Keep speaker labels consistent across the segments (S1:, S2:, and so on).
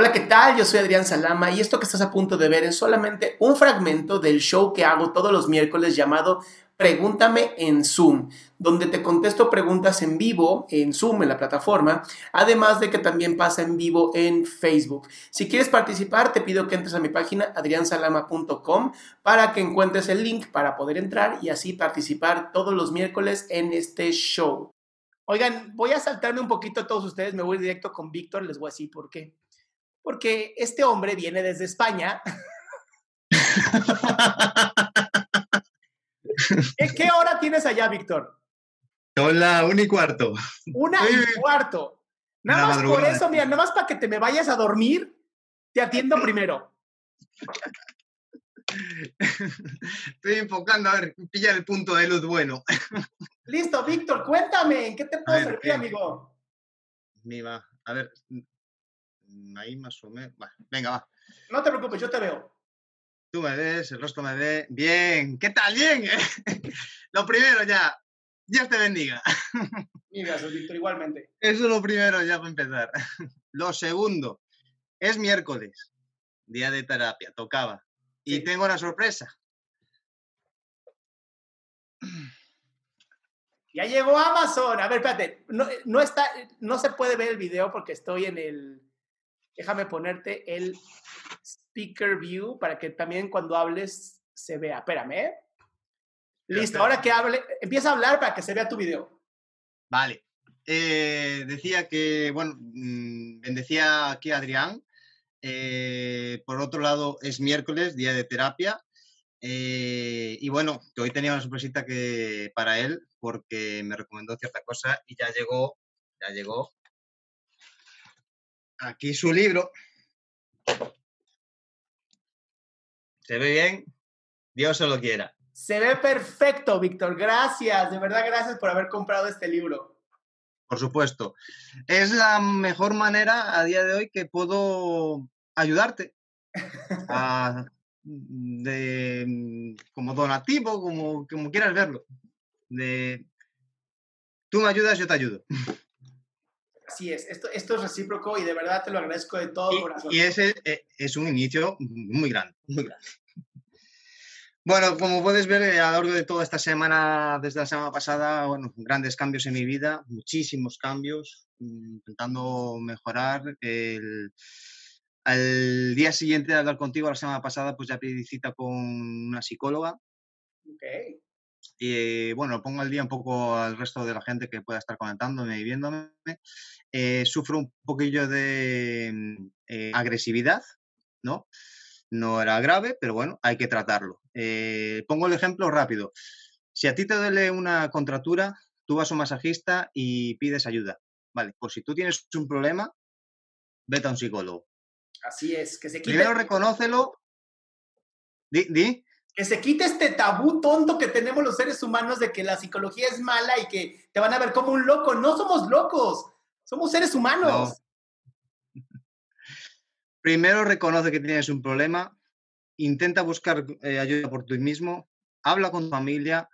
S1: Hola, ¿qué tal? Yo soy Adrián Salama y esto que estás a punto de ver es solamente un fragmento del show que hago todos los miércoles llamado Pregúntame en Zoom, donde te contesto preguntas en vivo en Zoom, en la plataforma, además de que también pasa en vivo en Facebook. Si quieres participar, te pido que entres a mi página adriansalama.com para que encuentres el link para poder entrar y así participar todos los miércoles en este show. Oigan, voy a saltarme un poquito a todos ustedes, me voy directo con Víctor, les voy a decir por qué. Porque este hombre viene desde España. ¿Qué, hora tienes allá, Víctor?
S2: Son la una y cuarto.
S1: Una y cuarto. Nada
S2: La
S1: más por eso, mira, nada más para que te me vayas a dormir, te atiendo primero.
S2: Estoy enfocando a ver, pillar el punto de luz bueno.
S1: Listo, Víctor, cuéntame, ¿en qué te puedo
S2: ver,
S1: servir,
S2: ¿qué?
S1: amigo?
S2: Ni va. A ver. Ahí más o menos. Venga, va.
S1: No te preocupes, yo te veo.
S2: Tú me ves, el rostro me ve. Bien. ¿Qué tal? Bien. lo primero ya. Dios te bendiga.
S1: Gracias, Víctor, igualmente.
S2: Eso es lo primero ya para empezar. Lo segundo. Es miércoles. Día de terapia. Tocaba. Y tengo una sorpresa.
S1: Ya llegó Amazon. A ver, espérate. No, no está, no se puede ver el video porque estoy en el. Déjame ponerte el speaker view para que también cuando hables se vea. Espérame. ¿eh? Listo, ahora que hable, empieza a hablar para que se vea tu video.
S2: Vale. Eh, decía que, bueno, mm, bendecía aquí a Adrián. Eh, por otro lado, es miércoles, día de terapia. Eh, y bueno, que hoy tenía una sorpresita que, para él, porque me recomendó cierta cosa y ya llegó, ya llegó. Aquí su libro. ¿Se ve bien? Dios se lo quiera.
S1: Se ve perfecto, Víctor. Gracias, de verdad, gracias por haber comprado este libro.
S2: Por supuesto. Es la mejor manera a día de hoy que puedo ayudarte. a- de, mm, como donativo, como, como quieras verlo. De, tú me ayudas, yo te ayudo.
S1: Así es, esto, esto es recíproco y de verdad te lo agradezco de todo
S2: Y,
S1: corazón.
S2: y ese eh, es un inicio muy grande, muy grande. Bueno, como puedes ver eh, a lo largo de toda esta semana, desde la semana pasada, bueno, grandes cambios en mi vida, muchísimos cambios, mm, intentando mejorar. El, al día siguiente de hablar contigo, la semana pasada, pues ya pedí cita con una psicóloga
S1: Ok.
S2: Y eh, bueno, pongo al día un poco al resto de la gente que pueda estar comentándome y viéndome. Eh, sufro un poquillo de mm, eh, agresividad, ¿no? No era grave, pero bueno, hay que tratarlo. Eh, pongo el ejemplo rápido. Si a ti te duele una contractura, tú vas a un masajista y pides ayuda. Vale, pues si tú tienes un problema, vete a un psicólogo.
S1: Así es, que se quite,
S2: Primero reconócelo. Di, di.
S1: Que se quite este tabú tonto que tenemos los seres humanos de que la psicología es mala y que te van a ver como un loco. No somos locos, somos seres humanos.
S2: Primero reconoce que tienes un problema, intenta buscar eh, ayuda por ti mismo, habla con tu familia,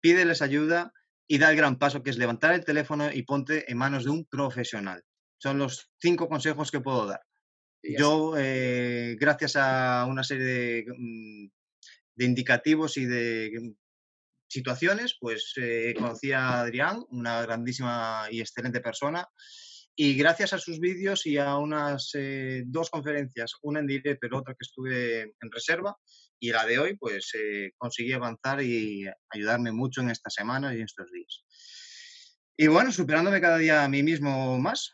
S2: pídeles ayuda y da el gran paso que es levantar el teléfono y ponte en manos de un profesional. Son los cinco consejos que puedo dar. Yo, eh, gracias a una serie de, mm, de indicativos y de mm, situaciones, pues eh, conocí a Adrián, una grandísima y excelente persona, y gracias a sus vídeos y a unas eh, dos conferencias, una en directo pero otra que estuve en reserva, y la de hoy, pues eh, conseguí avanzar y ayudarme mucho en esta semana y en estos días. Y bueno, superándome cada día a mí mismo más,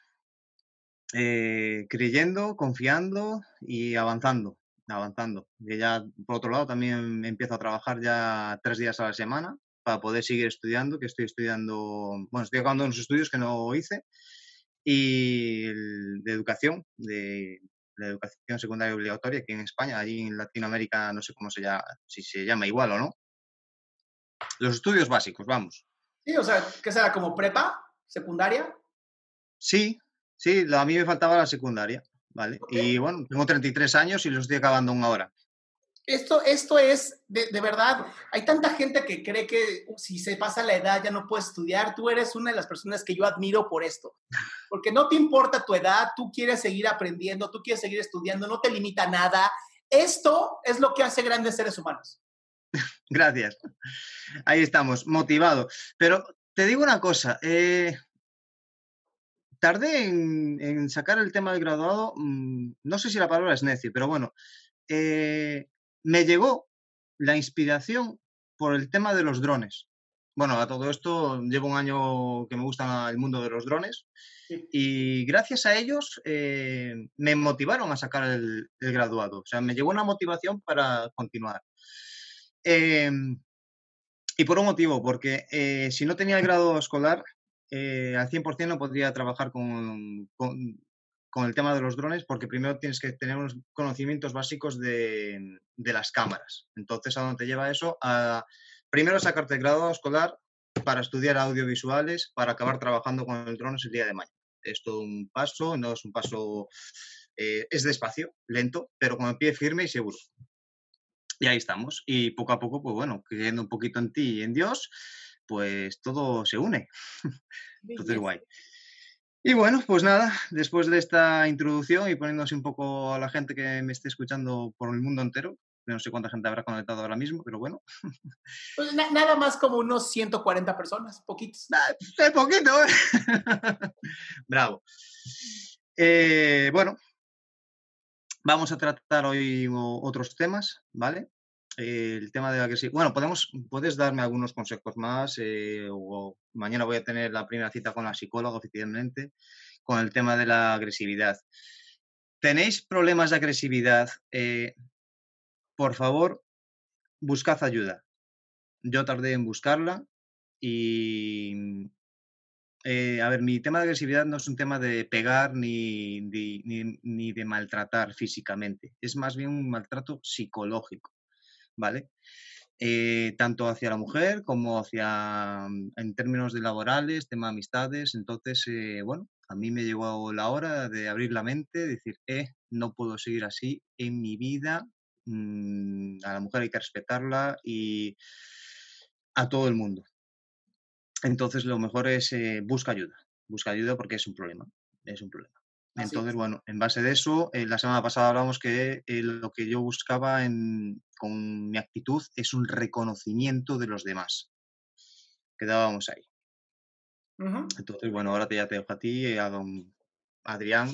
S2: eh, creyendo, confiando y avanzando, avanzando. Y ya, por otro lado, también empiezo a trabajar ya tres días a la semana para poder seguir estudiando, que estoy estudiando, bueno, estoy acabando unos estudios que no hice, y de educación, de la educación secundaria obligatoria aquí en España, allí en Latinoamérica no sé cómo se llama, si se llama igual o no. Los estudios básicos, vamos.
S1: Sí, o sea, ¿qué será? ¿Como prepa? ¿Secundaria?
S2: Sí, sí, a mí me faltaba la secundaria, ¿vale? Y bueno, tengo 33 años y los estoy acabando una hora.
S1: Esto, esto es, de, de, verdad, hay tanta gente que cree que uh, si se pasa la edad ya no puedes estudiar. Tú eres una de las personas que yo admiro por esto. Porque no te importa tu edad, tú quieres seguir aprendiendo, tú quieres seguir estudiando, no te limita nada. Esto es lo que hace grandes seres humanos.
S2: Gracias. Ahí estamos, motivado. Pero te digo una cosa, eh, tardé en, en, sacar el tema del graduado, mmm, no sé si la palabra es necio, pero bueno, eh, me llegó la inspiración por el tema de los drones. Bueno, a todo esto llevo un año que me gusta el mundo de los drones y gracias a ellos eh, me motivaron a sacar el, el, graduado. O sea, me llegó una motivación para continuar. Eh, y por un motivo, porque eh, si no tenía el grado escolar, eh, al 100% no podría trabajar con, el tema de los drones porque primero tienes que tener unos conocimientos básicos de, las cámaras. Entonces, ¿a dónde te lleva eso? Primero sacarte el grado escolar para estudiar audiovisuales, para acabar trabajando con el drones el día de mañana. Es todo un paso, no es un paso, eh, es despacio, lento, pero con el pie firme y seguro. Y ahí estamos. Y poco a poco, pues bueno, creyendo un poquito en ti y en Dios, pues todo se une. Entonces, guay. Y bueno, pues nada, después de esta introducción y poniéndose un poco a la gente que me esté escuchando por el mundo entero, no sé cuánta gente habrá conectado ahora mismo, pero bueno.
S1: Pues na nada más como unos 140 personas, poquitos.
S2: Es poquito, ¿eh? Bravo. Eh, bueno, vamos a tratar hoy otros temas, ¿vale? El tema de la agresividad. Bueno, podemos, puedes darme algunos consejos más eh, o mañana voy a tener la primera cita con la psicóloga oficialmente con el tema de la agresividad. ¿Tenéis problemas de agresividad? Eh, por favor, buscad ayuda. Yo tardé en buscarla y... Eh, a ver, mi tema de agresividad no es un tema de pegar ni, ni, ni de maltratar físicamente, es más bien un maltrato psicológico. ¿Vale? Eh, tanto hacia la mujer como hacia, mm, en términos de laborales, tema de amistades. Entonces, eh, bueno, a mí me llegó la hora de abrir la mente, decir, eh, no puedo seguir así en mi vida, mmm, a la mujer hay que respetarla y a todo el mundo. Entonces, lo mejor es eh, busca ayuda, busca ayuda porque es un problema, es un problema. Entonces, bueno, en base de eso, eh, la semana pasada hablamos que eh, lo que yo buscaba en, con mi actitud es un reconocimiento de los demás. Quedábamos ahí. Uh -huh. Entonces, bueno, ahora te, ya te dejo a ti, eh, a don Adrián,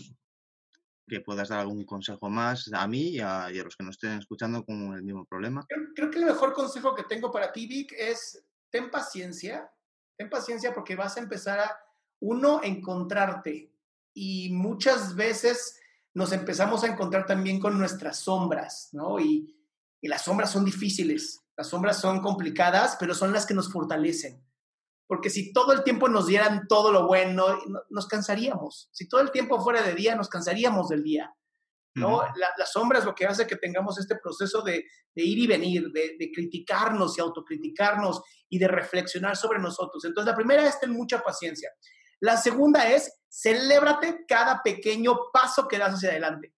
S2: que puedas dar algún consejo más a mí y a, y a los que nos estén escuchando con el mismo problema.
S1: Creo, creo, que el mejor consejo que tengo para ti, Vic, es ten paciencia, ten paciencia porque vas a empezar a, uno, encontrarte y muchas veces nos empezamos a encontrar también con nuestras sombras, ¿no? Y, y, las sombras son difíciles, las sombras son complicadas, pero son las que nos fortalecen. Porque si todo el tiempo nos dieran todo lo bueno, nos cansaríamos. Si todo el tiempo fuera de día, nos cansaríamos del día. ¿no? Uh -huh. la, la, sombra es lo que hace que tengamos este proceso de, de ir y venir, de, de, criticarnos y autocriticarnos y de reflexionar sobre nosotros. Entonces, la primera es tener mucha paciencia. La segunda es, celébrate cada pequeño paso que das hacia adelante.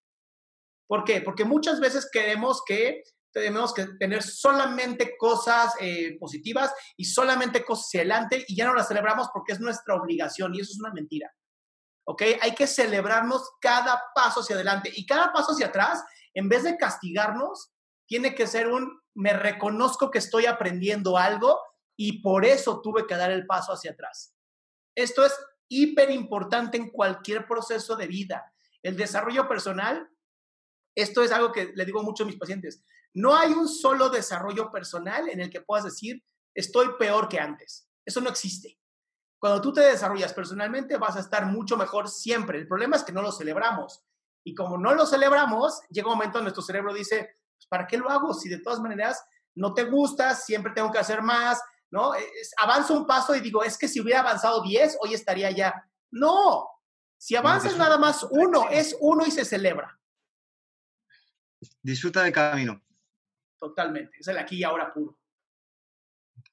S1: ¿Por qué? Porque muchas veces queremos que tenemos que tener solamente cosas eh, positivas y solamente cosas hacia adelante y ya no las celebramos porque es nuestra obligación y eso es una mentira. ¿ok? Hay que celebrarnos cada paso hacia adelante y cada paso hacia atrás, en vez de castigarnos, tiene que ser un, me reconozco que estoy aprendiendo algo y por eso tuve que dar el paso hacia atrás. Esto es hiper importante en cualquier proceso de vida. El desarrollo personal, esto es algo que le digo mucho a mis pacientes. No hay un solo desarrollo personal en el que puedas decir, estoy peor que antes. Eso no existe. Cuando tú te desarrollas personalmente, vas a estar mucho mejor siempre. El problema es que no lo celebramos. Y como no lo celebramos, llega un momento en nuestro cerebro dice, pues, ¿para qué lo hago? Si de todas maneras no te gusta, siempre tengo que hacer más, ¿no? avanzo un paso y digo, es que si hubiera avanzado 10, hoy estaría ya. No, si avanzas nada más uno, es uno y se celebra.
S2: Disfruta del camino.
S1: Totalmente, es el aquí y ahora puro.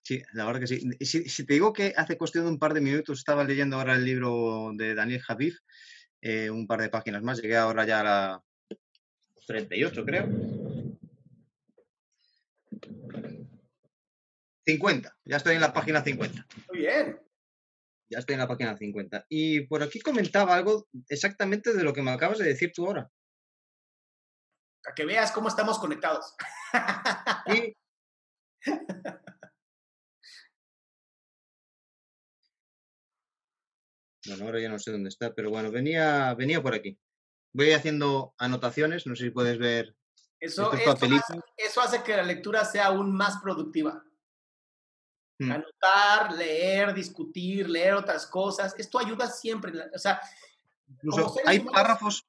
S2: Sí, la verdad que sí. Si, te digo que hace cuestión de un par de minutos estaba leyendo ahora el libro de Daniel Javif, eh, un par de páginas más, llegué ahora ya a la 38, creo. 50, ya estoy en la página 50.
S1: Muy bien.
S2: Ya estoy en la página 50. Y por aquí comentaba algo exactamente de lo que me acabas de decir tú ahora.
S1: A que veas cómo estamos conectados. Sí.
S2: Bueno, ahora ya no sé dónde está, pero bueno, venía, venía por aquí. Voy haciendo anotaciones, no sé si puedes ver.
S1: Eso, eso hace que la lectura sea aún más productiva. Mm. Anotar, leer, discutir, leer otras cosas. Esto ayuda siempre. O sea,
S2: hay párrafos.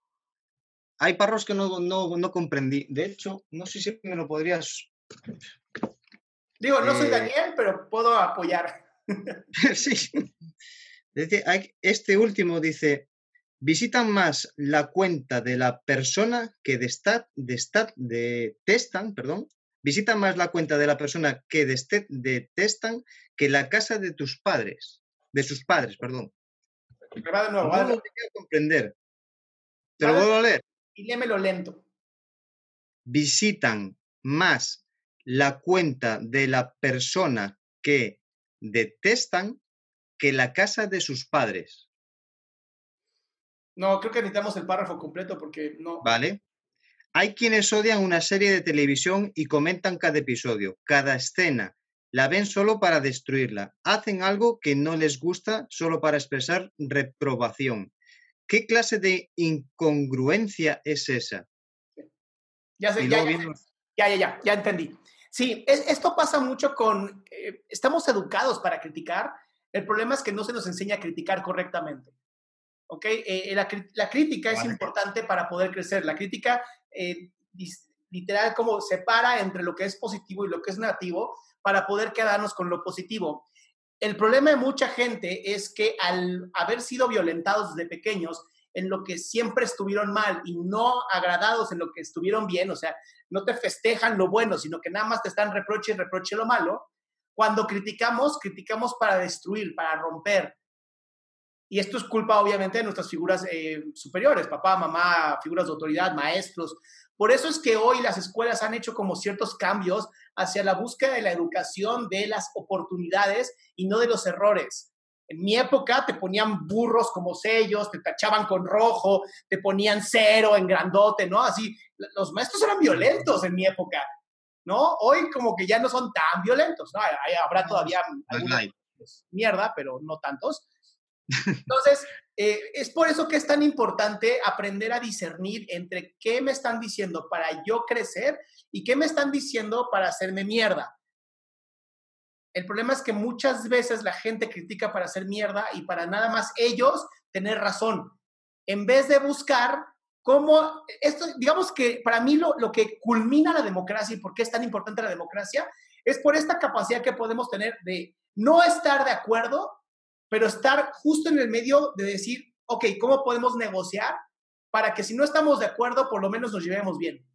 S2: Hay párrafos que no, no, no, comprendí. De hecho, no sé si me lo podrías.
S1: Digo, no soy eh, Daniel, pero puedo apoyar.
S2: sí. Este último dice: visitan más la cuenta de la persona que de de testan, perdón, Visitan más la cuenta de la persona que detestan que la casa de tus padres, de sus padres, perdón.
S1: Va de nuevo, no
S2: lo comprender. Te lo vuelvo a leer.
S1: Y léemelo lento.
S2: Visitan más la cuenta de la persona que detestan que la casa de sus padres.
S1: No, creo que necesitamos el párrafo completo porque no.
S2: Vale. Hay quienes odian una serie de televisión y comentan cada episodio, cada escena. La ven solo para destruirla. Hacen algo que no les gusta solo para expresar reprobación. ¿Qué clase de incongruencia es esa?
S1: Ya sé, ya, ya, ya, ya, entendí. Sí, esto pasa mucho con, eh, estamos educados para criticar, el problema es que no se nos enseña a criticar correctamente. ¿Ok? Eh, la, crítica es importante para poder crecer. La crítica eh, literal como separa entre lo que es positivo y lo que es negativo para poder quedarnos con lo positivo. El problema de mucha gente es que al haber sido violentados desde pequeños en lo que siempre estuvieron mal y no agradados en lo que estuvieron bien, o sea, no te festejan lo bueno, sino que nada más te están reproche y reproche lo malo, cuando criticamos, criticamos para destruir, para romper. Y esto es culpa, obviamente, de nuestras figuras eh, superiores, papá, mamá, figuras de autoridad, maestros. Por eso es que hoy las escuelas han hecho como ciertos cambios hacia la búsqueda de la educación de las oportunidades y no de los errores. En mi época te ponían burros como sellos, te tachaban con rojo, te ponían cero en grandote, ¿no? Así, los maestros eran violentos en mi época, ¿no? Hoy como que ya no son tan violentos, ¿no? Habrá todavía mierda, pero no tantos. Entonces, eh, es por eso que es tan importante aprender a discernir entre qué me están diciendo para yo crecer y qué me están diciendo para hacerme mierda. El problema es que muchas veces la gente critica para hacer mierda y para nada más ellos tener razón, en vez de buscar cómo, esto, digamos que para mí lo, lo que culmina la democracia y por qué es tan importante la democracia es por esta capacidad que podemos tener de no estar de acuerdo, pero estar justo en el medio de decir, ok, ¿cómo podemos negociar para que si no estamos de acuerdo, por lo menos nos llevemos bien?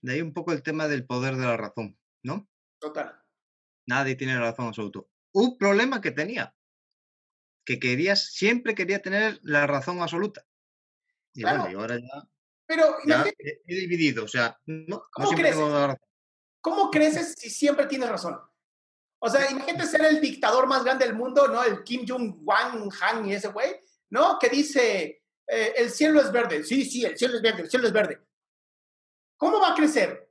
S2: De ahí un poco el tema del poder de la razón, ¿no?
S1: Total.
S2: Nadie tiene razón absoluta. Un problema que tenía, que querías, siempre quería tener la razón absoluta. Y bueno, y ahora ya,
S1: pero,
S2: he, dividido, o sea, no,
S1: ¿cómo, creces? ¿Cómo creces si siempre tienes razón? O sea, imagínate ser el dictador más grande del mundo, ¿no? El Kim Jong-un, Han y ese güey, ¿no? Que dice, eh, el cielo es verde. Sí, sí, el cielo es verde, el cielo es verde. ¿Cómo va a crecer?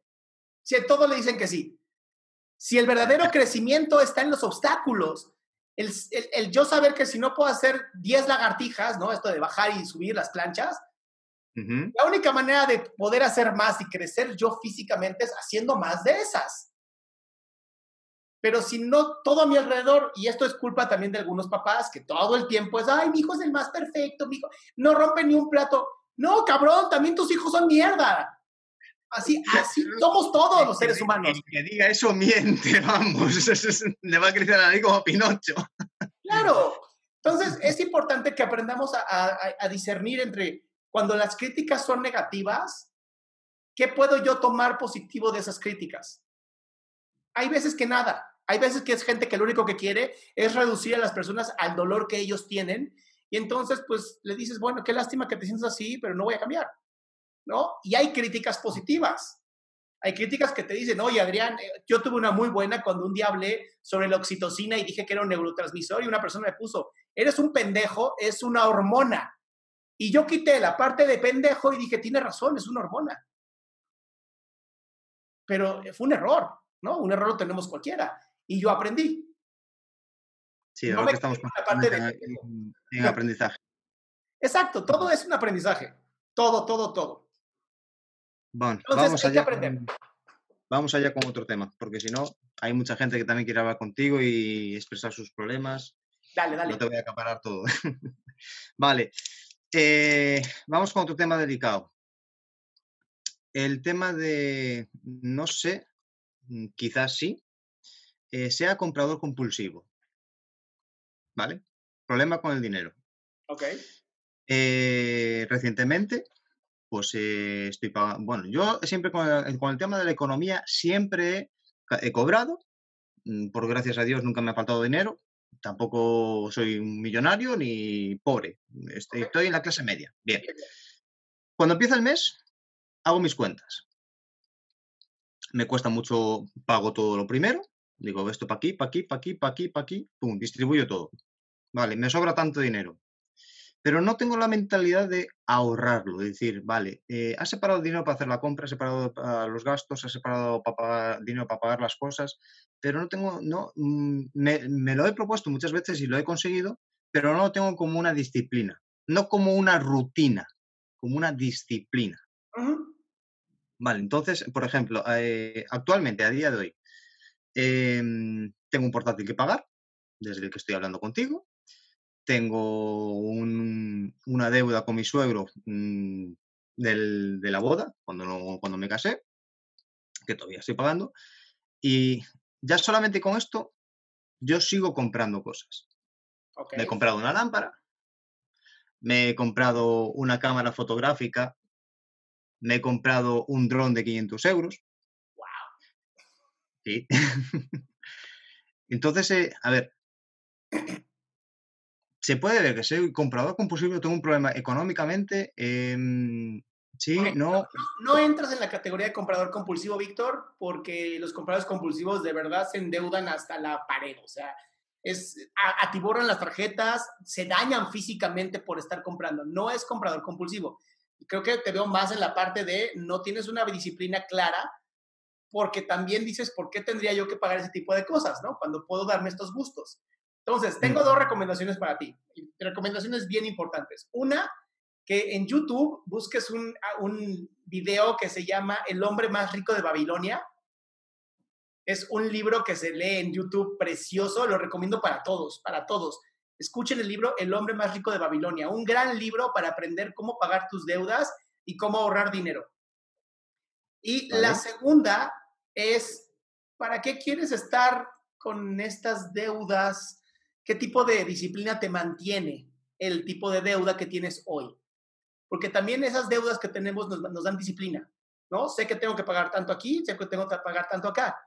S1: Si a todos le dicen que sí. Si el verdadero crecimiento está en los obstáculos, el, el, yo saber que si no puedo hacer 10 lagartijas, ¿no? Esto de bajar y subir las planchas, la única manera de poder hacer más y crecer yo físicamente es haciendo más de esas. Pero si no, todo a mi alrededor, y esto es culpa también de algunos papás, que todo el tiempo es, ay, mi hijo es el más perfecto, mi hijo no rompe ni un plato. No, cabrón, también tus hijos son mierda. Así, así somos todos los seres humanos.
S2: que diga eso miente, vamos. Le va a crecer a mí como Pinocho.
S1: Claro. Entonces, es importante que aprendamos a discernir entre cuando las críticas son negativas, ¿qué puedo yo tomar positivo de esas críticas? Hay veces que nada. Hay veces que es gente que lo único que quiere es reducir a las personas al dolor que ellos tienen. Y entonces, pues, le dices, bueno, qué lástima que te sientas así, pero no voy a cambiar. ¿No? Y hay críticas positivas. Hay críticas que te dicen, oye, Adrián, eh, yo tuve una muy buena cuando un día hablé sobre la oxitocina y dije que era un neurotransmisor y una persona me puso, eres un pendejo, es una hormona. Y yo quité la parte de pendejo y dije, tiene razón, es una hormona. Pero fue un error, ¿no? Un error lo tenemos cualquiera. Y yo aprendí.
S2: Sí, ahora que estamos la parte de... en, aprendizaje.
S1: Exacto, todo es un aprendizaje. Todo, todo, todo.
S2: Bueno, vamos allá. vamos allá con otro tema, porque si no, hay mucha gente que también quiere hablar contigo y expresar sus problemas.
S1: Dale, dale.
S2: No te voy a acaparar todo. vale. Eh, vamos con otro tema delicado. El tema de, no sé, mm, quizás sí, eh, sea comprador compulsivo. ¿Vale? Problema con el dinero.
S1: Ok.
S2: Eh, recientemente, pues estoy pagando. Bueno, yo siempre con el, tema de la economía siempre he, cobrado. Mm, por gracias a Dios nunca me ha faltado dinero tampoco soy un millonario ni pobre. Estoy, en la clase media. Bien. Cuando empieza el mes, hago mis cuentas. Me cuesta mucho, pago todo lo primero. Digo, esto para aquí, para aquí, para aquí, para aquí, para aquí. Pum, distribuyo todo. Vale, me sobra tanto dinero. Pero no tengo la mentalidad de ahorrarlo, de decir, vale, eh, has separado dinero para hacer la compra, has separado para los gastos, has separado dinero para pagar las cosas, pero no tengo, no, mm, me, lo he propuesto muchas veces y lo he conseguido, pero no lo tengo como una disciplina, no como una rutina, como una disciplina. Vale, entonces, por ejemplo, eh, actualmente, a día de hoy, em, tengo un portátil que pagar, desde el que estoy hablando contigo, tengo una deuda con mi suegro mm, de la boda, cuando, cuando me casé, que todavía estoy pagando, y ya solamente con esto, yo sigo comprando cosas. Me he comprado una lámpara, me he comprado una cámara fotográfica, me he comprado un dron de 500 euros. Sí. Entonces, eh, a ver, se puede ver que soy comprador compulsivo, tengo un problema económicamente. Em, Sí, no.
S1: no. entras en la categoría de comprador compulsivo, Víctor, porque los compradores compulsivos de verdad se endeudan hasta la pared. O sea, es, atiborran las tarjetas, se dañan físicamente por estar comprando. No es comprador compulsivo. Creo que te veo más en la parte de no tienes una disciplina clara, porque también dices, ¿por qué tendría yo que pagar ese tipo de cosas, no? Cuando puedo darme estos gustos. Entonces, tengo dos recomendaciones para ti. Recomendaciones bien importantes. Una, que en YouTube busques un, un video que se llama El hombre más rico de Babilonia. Es un libro que se lee en YouTube precioso, lo recomiendo para todos, para todos. Escuchen el libro El hombre más rico de Babilonia, un gran libro para aprender cómo pagar tus deudas y cómo ahorrar dinero. Y la segunda es, ¿para qué quieres estar con estas deudas? ¿Qué tipo de disciplina te mantiene el tipo de deuda que tienes hoy? porque también esas deudas que tenemos nos, dan disciplina, ¿no? Sé que tengo que pagar tanto aquí, sé que tengo que pagar tanto acá.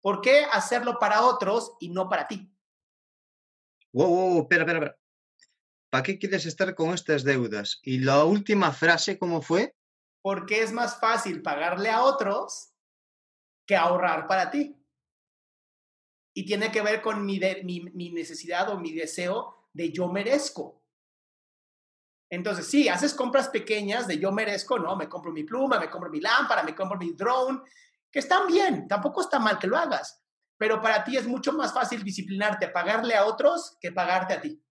S1: ¿Por qué hacerlo para otros y no para ti?
S2: Wow, wow, espera, espera, espera. ¿Para qué quieres estar con estas deudas? Y la última frase, ¿cómo fue?
S1: Porque es más fácil pagarle a otros que ahorrar para ti. y tiene que ver con mi, de- mi, mi necesidad o mi deseo de yo merezco. Entonces, sí, haces compras pequeñas de yo merezco, ¿no? Me compro mi pluma, me compro mi lámpara, me compro mi drone, que están bien, tampoco está mal que lo hagas, pero para ti es mucho más fácil disciplinarte, pagarle a otros que pagarte a ti.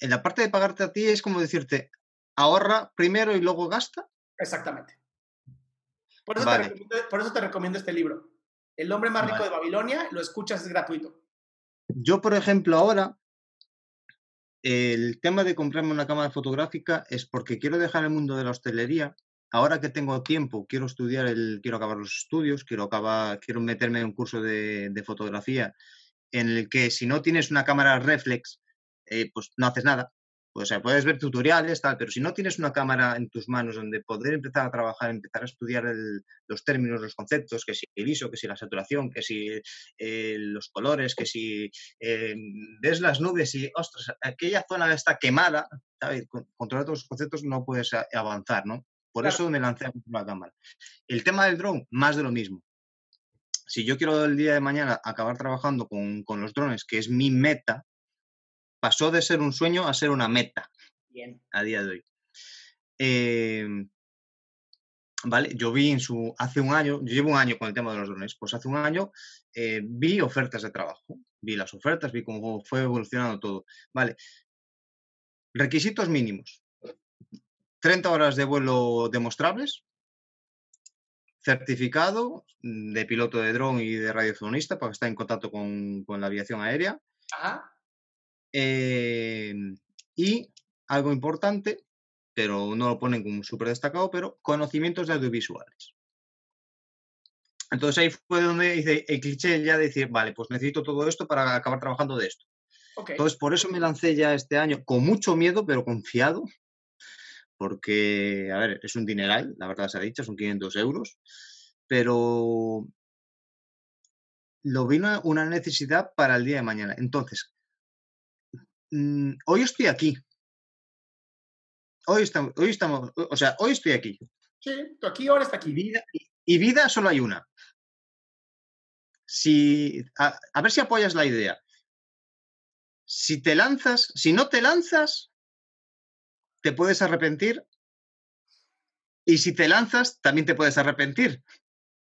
S2: En la parte de pagarte a ti es como decirte, ahorra primero y luego gasta.
S1: Exactamente. Por eso,
S2: Vale.
S1: te, recomiendo, por eso te recomiendo este libro. El hombre más rico
S2: Vale.
S1: de Babilonia, lo escuchas, es gratuito.
S2: Yo, por ejemplo, ahora, el tema de comprarme una cámara fotográfica es porque quiero dejar el mundo de la hostelería. Ahora que tengo tiempo, quiero estudiar, el, quiero acabar los estudios, quiero, acabar, quiero meterme en un curso de, de fotografía en el que si no tienes una cámara reflex, eh, pues no haces nada. O sea, puedes ver tutoriales, tal, pero si no tienes una cámara en tus manos donde poder empezar a trabajar, empezar a estudiar el- los términos, los conceptos, que si el ISO, que si la saturación, que si eh, los colores, que si eh, ves las nubes y, ostras, aquella zona está quemada, ¿sabes? Con, controlar todos los conceptos no puedes avanzar, ¿no? Por
S1: Claro.
S2: eso me lancé a la cámara. El tema del drone, más de lo mismo. Si yo quiero el día de mañana acabar trabajando con, con los drones, que es mi meta, pasó de ser un sueño a ser una meta
S1: Bien.
S2: a día de hoy. Em, vale, yo vi en su, hace un año, yo llevo un año con el tema de los drones, pues hace un año eh, vi ofertas de trabajo, vi las ofertas, vi cómo fue evolucionando todo. Vale, requisitos mínimos. 30 horas de vuelo demostrables, certificado de piloto de dron y de radiofonista para estar en contacto con, con la aviación aérea.
S1: Ajá.
S2: Eh, y algo importante, pero no lo ponen como súper destacado, pero conocimientos de audiovisuales. Entonces ahí fue donde hice el cliché ya de decir, vale, pues necesito todo esto para acabar trabajando de esto. Entonces por eso me lancé ya este año con mucho miedo, pero confiado, porque, a ver, es un dineral, la verdad se ha dicho, son 500 euros, pero lo vino una necesidad para el día de mañana. Entonces, mm, hoy estoy aquí. Hoy estamos, hoy estamos, o sea, hoy estoy aquí.
S1: Sí, tú aquí, ahora está
S2: Y
S1: aquí.
S2: vida, y- y vida solo hay una. Si, a, a ver si apoyas la idea. Si te lanzas, si no te lanzas, te puedes arrepentir. Y si te lanzas, también te puedes arrepentir.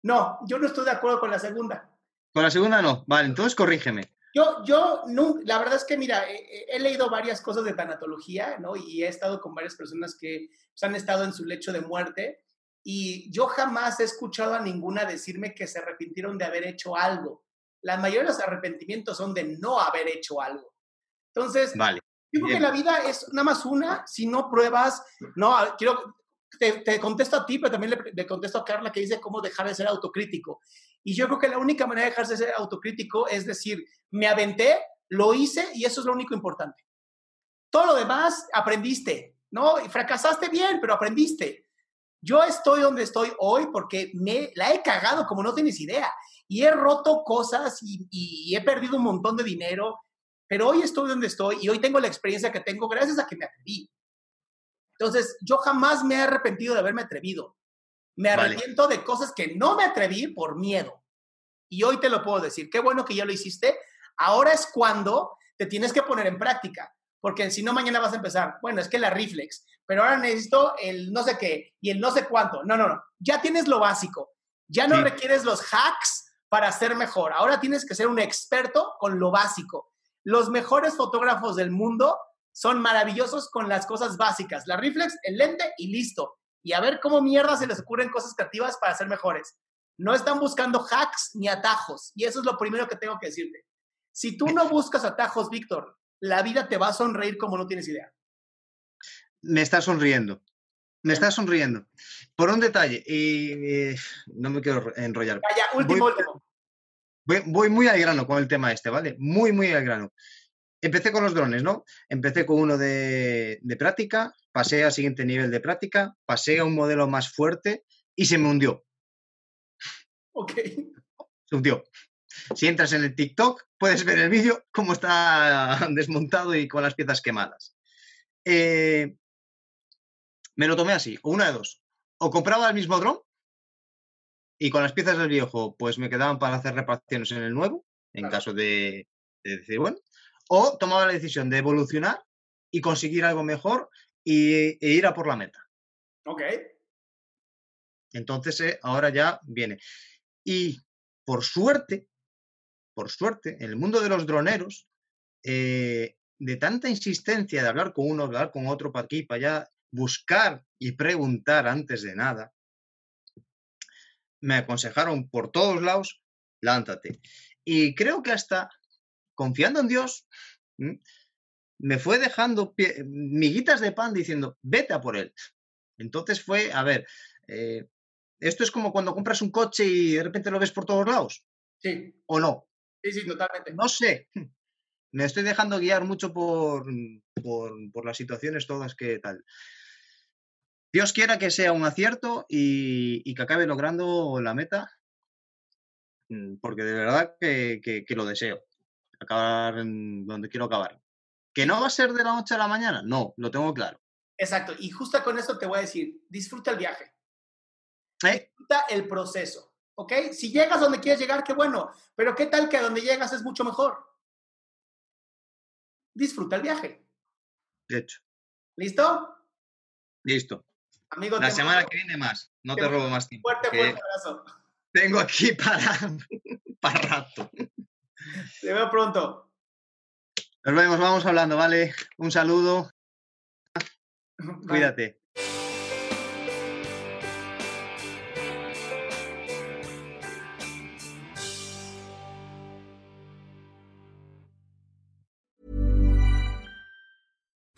S1: No, yo no estoy de acuerdo con la segunda.
S2: Con la segunda no. Vale, entonces corrígeme.
S1: Yo, yo, nun- la verdad es que, mira, he, he leído varias cosas de tanatología, ¿no? Y he estado con varias personas que pues, han estado en su lecho de muerte y yo jamás he escuchado a ninguna decirme que se arrepintieron de haber hecho algo. La mayoría de los arrepentimientos son de no haber hecho algo. Entonces,
S2: Vale.
S1: yo creo que la vida es nada más una, si no pruebas, no, quiero, te, te contesto a ti, pero también le, le contesto a Carla que dice cómo dejar de ser autocrítico. Y yo creo que la única manera de dejar de ser autocrítico es decir, me aventé, lo hice y eso es lo único importante. Todo lo demás aprendiste, ¿no? Y fracasaste bien, pero aprendiste. Yo estoy donde estoy hoy porque me la he cagado como no tienes idea. Y he roto cosas y, y he perdido un montón de dinero, pero hoy estoy donde estoy y hoy tengo la experiencia que tengo gracias a que me atreví. Entonces, yo jamás me he arrepentido de haberme atrevido. Me
S2: Vale.
S1: arrepiento de cosas que no me atreví por miedo. Y hoy te lo puedo decir. Qué bueno que ya lo hiciste. Ahora es cuando te tienes que poner en práctica. Porque si no, mañana vas a empezar. Bueno, es que la reflex. Pero ahora necesito el no sé qué y el no sé cuánto. No, no, no. Ya tienes lo básico. Ya no
S2: Sí.
S1: requieres los hacks para ser mejor. Ahora tienes que ser un experto con lo básico. Los mejores fotógrafos del mundo son maravillosos con las cosas básicas. La reflex, el lente y listo. Y a ver cómo mierda se les ocurren cosas creativas para ser mejores. No están buscando hacks ni atajos. Y eso es lo primero que tengo que decirte. Si tú no buscas atajos, Víctor, la vida te va a sonreír como no tienes idea.
S2: Me está sonriendo. Me está sonriendo. Por un detalle, y eh, no me quiero enrollar.
S1: Vaya, último,
S2: Voy-
S1: último.
S2: Voy, voy muy al grano con el tema este, ¿vale? Muy, muy al grano. Empecé con los drones, ¿no? Empecé con uno de, de práctica, pasé al siguiente nivel de práctica, pasé a un modelo más fuerte y se me hundió.
S1: Ok.
S2: Se hundió. Si entras en el TikTok, puedes ver el vídeo cómo está desmontado y con las piezas quemadas. Eh, me lo tomé así, o una de dos. O compraba el mismo dron Y con las piezas del viejo, pues me quedaban para hacer reparaciones en el nuevo, en caso de, de decir, bueno. O tomaba la decisión de evolucionar y conseguir algo mejor y, e ir a por la meta.
S1: Ok.
S2: Entonces, eh, ahora ya viene. Y por suerte, por suerte, en el mundo de los droneros, eh, de tanta insistencia de hablar con uno, hablar con otro para aquí, para allá, buscar y preguntar antes de nada, me aconsejaron por todos lados, lánzate. Y creo que hasta confiando en Dios, me fue dejando miguitas de pan diciendo, vete a por él. Entonces fue, a ver, eh, esto es como cuando compras un coche y de repente lo ves por todos lados.
S1: Sí.
S2: ¿O no?
S1: Sí, sí, totalmente.
S2: No sé. Me estoy dejando guiar mucho por, por, las situaciones todas que tal. Dios quiera que sea un acierto y, que acabe logrando la meta, mm, porque de verdad que, que, lo deseo. Acabar en donde quiero acabar. ¿Que no va a ser de la noche a la mañana? No, lo tengo claro.
S1: Exacto. Y justo con eso te voy a decir, disfruta el viaje.
S2: ¿Eh?
S1: Disfruta el proceso. ¿Ok? Si llegas donde quieres llegar, qué bueno. Pero ¿qué tal que a donde llegas es mucho mejor? Disfruta el viaje.
S2: De hecho.
S1: ¿Listo?
S2: Listo.
S1: Amigo,
S2: la semana que viene más. No te, robo más tiempo.
S1: Fuerte, fuerte abrazo.
S2: Tengo aquí para, para rato.
S1: Te veo pronto.
S2: Nos vemos, vamos hablando, ¿vale? Un saludo. Cuídate.